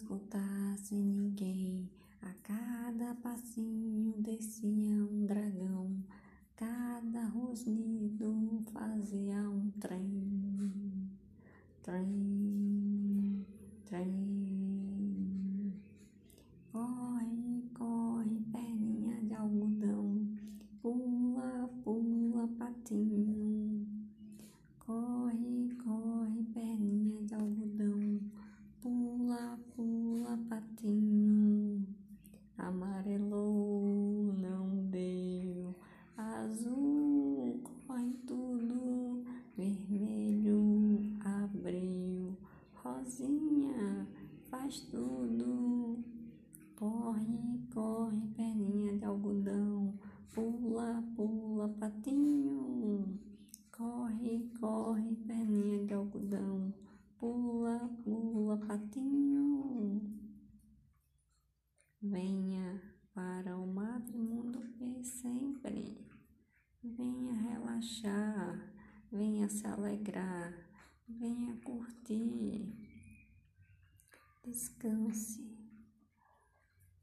escutasse ninguém. A cada passinho descia um dragão, cada rosnido fazia um trem. Rosinha, faz tudo. Corre, corre, perninha de algodão, pula, pula, patinho. Corre, corre, perninha de algodão, pula, pula, patinho. Venha para o mundo ver sempre. Venha relaxar, venha se alegrar, venha curtir. Descanse.